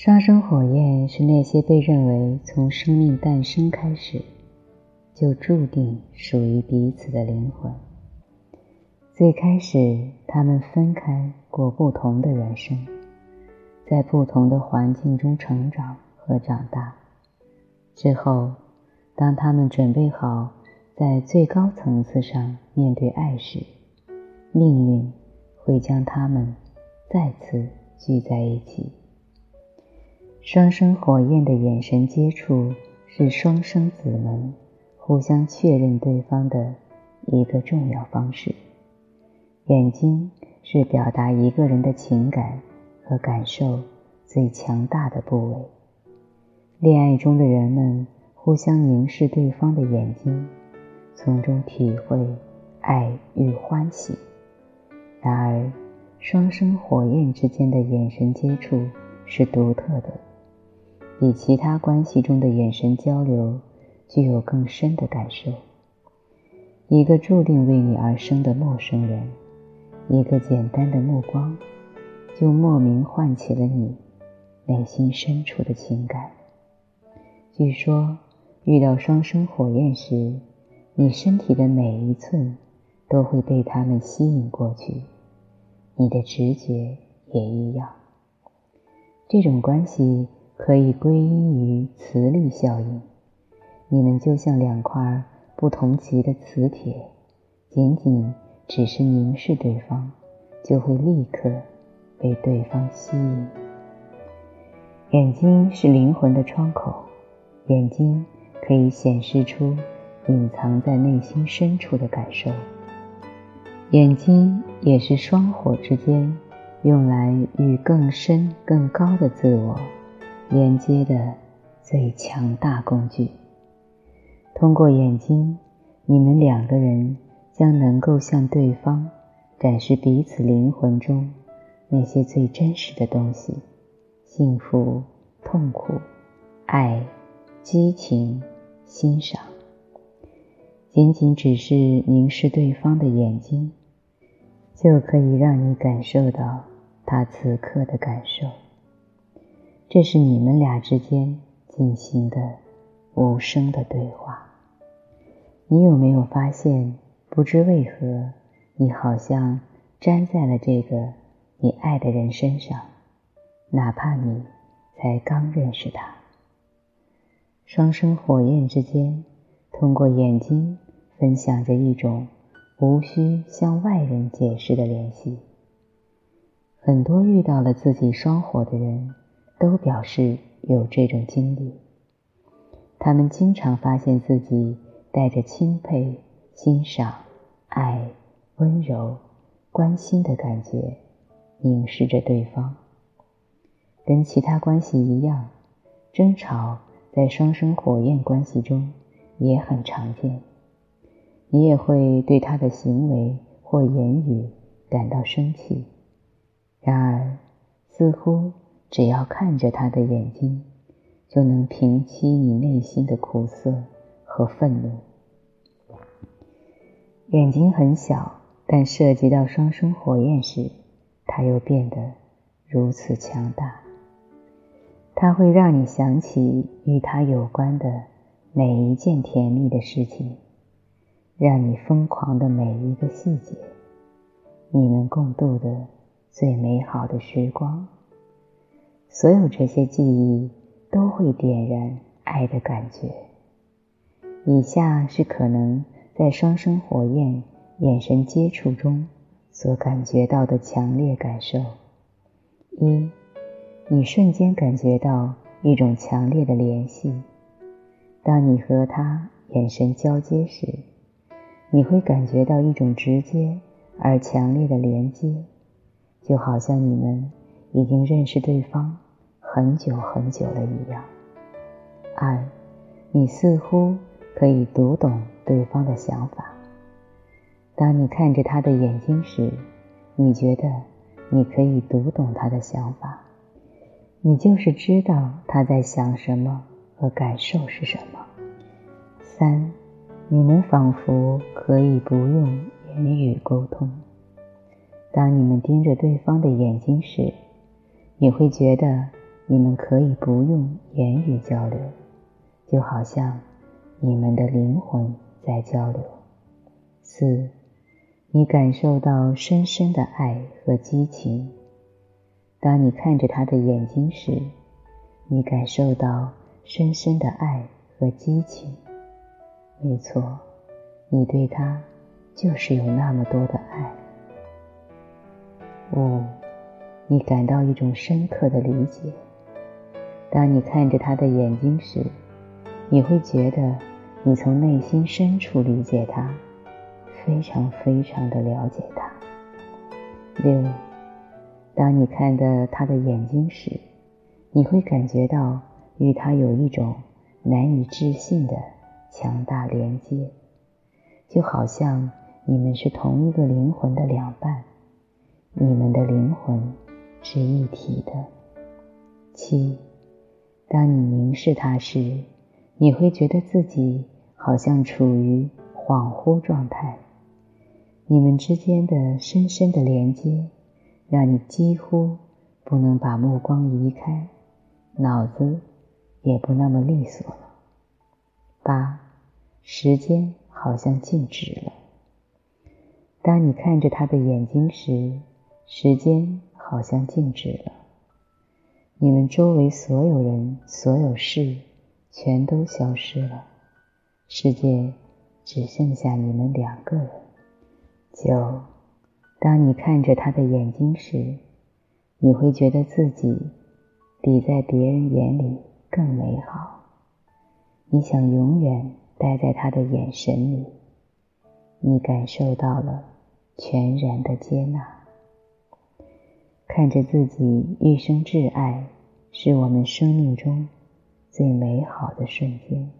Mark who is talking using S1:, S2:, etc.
S1: 双生火焰是那些被认为从生命诞生开始就注定属于彼此的灵魂。最开始，他们分开过不同的人生，在不同的环境中成长和长大。之后，当他们准备好在最高层次上面对爱时，命运会将他们再次聚在一起。双生火焰的眼神接触是双生子们互相确认对方的一个重要方式。眼睛是表达一个人的情感和感受最强大的部位。恋爱中的人们互相凝视对方的眼睛，从中体会爱与欢喜。然而，双生火焰之间的眼神接触是独特的。比其他关系中的眼神交流具有更深的感受。一个注定为你而生的陌生人，一个简单的目光，就莫名唤起了你内心深处的情感。据说，遇到双生火焰时，你身体的每一寸都会被他们吸引过去，你的直觉也一样。这种关系。可以归因于磁力效应，你们就像两块不同级的磁铁，仅仅只是凝视对方，就会立刻被对方吸引。眼睛是灵魂的窗口，眼睛可以显示出隐藏在内心深处的感受。眼睛也是双火之间用来与更深更高的自我。连接的最强大工具。通过眼睛，你们两个人将能够向对方展示彼此灵魂中那些最真实的东西：幸福、痛苦、爱、激情、欣赏。仅仅只是凝视对方的眼睛，就可以让你感受到他此刻的感受。这是你们俩之间进行的无声的对话。你有没有发现，不知为何，你好像粘在了这个你爱的人身上，哪怕你才刚认识他。双生火焰之间，通过眼睛分享着一种无需向外人解释的联系。很多遇到了自己双火的人。都表示有这种经历。他们经常发现自己带着钦佩、欣赏、爱、温柔、关心的感觉，凝视着对方。跟其他关系一样，争吵在双生火焰关系中也很常见。你也会对他的行为或言语感到生气，然而似乎。只要看着他的眼睛，就能平息你内心的苦涩和愤怒。眼睛很小，但涉及到双生火焰时，它又变得如此强大。它会让你想起与他有关的每一件甜蜜的事情，让你疯狂的每一个细节，你们共度的最美好的时光。所有这些记忆都会点燃爱的感觉。以下是可能在双生火焰眼神接触中所感觉到的强烈感受：一，你瞬间感觉到一种强烈的联系。当你和他眼神交接时，你会感觉到一种直接而强烈的连接，就好像你们。已经认识对方很久很久了一样。二，你似乎可以读懂对方的想法。当你看着他的眼睛时，你觉得你可以读懂他的想法，你就是知道他在想什么和感受是什么。三，你们仿佛可以不用言语沟通。当你们盯着对方的眼睛时，你会觉得你们可以不用言语交流，就好像你们的灵魂在交流。四，你感受到深深的爱和激情。当你看着他的眼睛时，你感受到深深的爱和激情。没错，你对他就是有那么多的爱。五，你感到一种深刻的理解。当你看着他的眼睛时，你会觉得你从内心深处理解他，非常非常的了解他。六，当你看着他的眼睛时，你会感觉到与他有一种难以置信的强大连接，就好像你们是同一个灵魂的两半，你们的灵魂是一体的。七。当你凝视他时，你会觉得自己好像处于恍惚状态。你们之间的深深的连接，让你几乎不能把目光移开，脑子也不那么利索了。八，时间好像静止了。当你看着他的眼睛时，时间好像静止了。你们周围所有人、所有事，全都消失了，世界只剩下你们两个人。九，当你看着他的眼睛时，你会觉得自己比在别人眼里更美好。你想永远待在他的眼神里，你感受到了全然的接纳。看着自己一生挚爱，是我们生命中最美好的瞬间。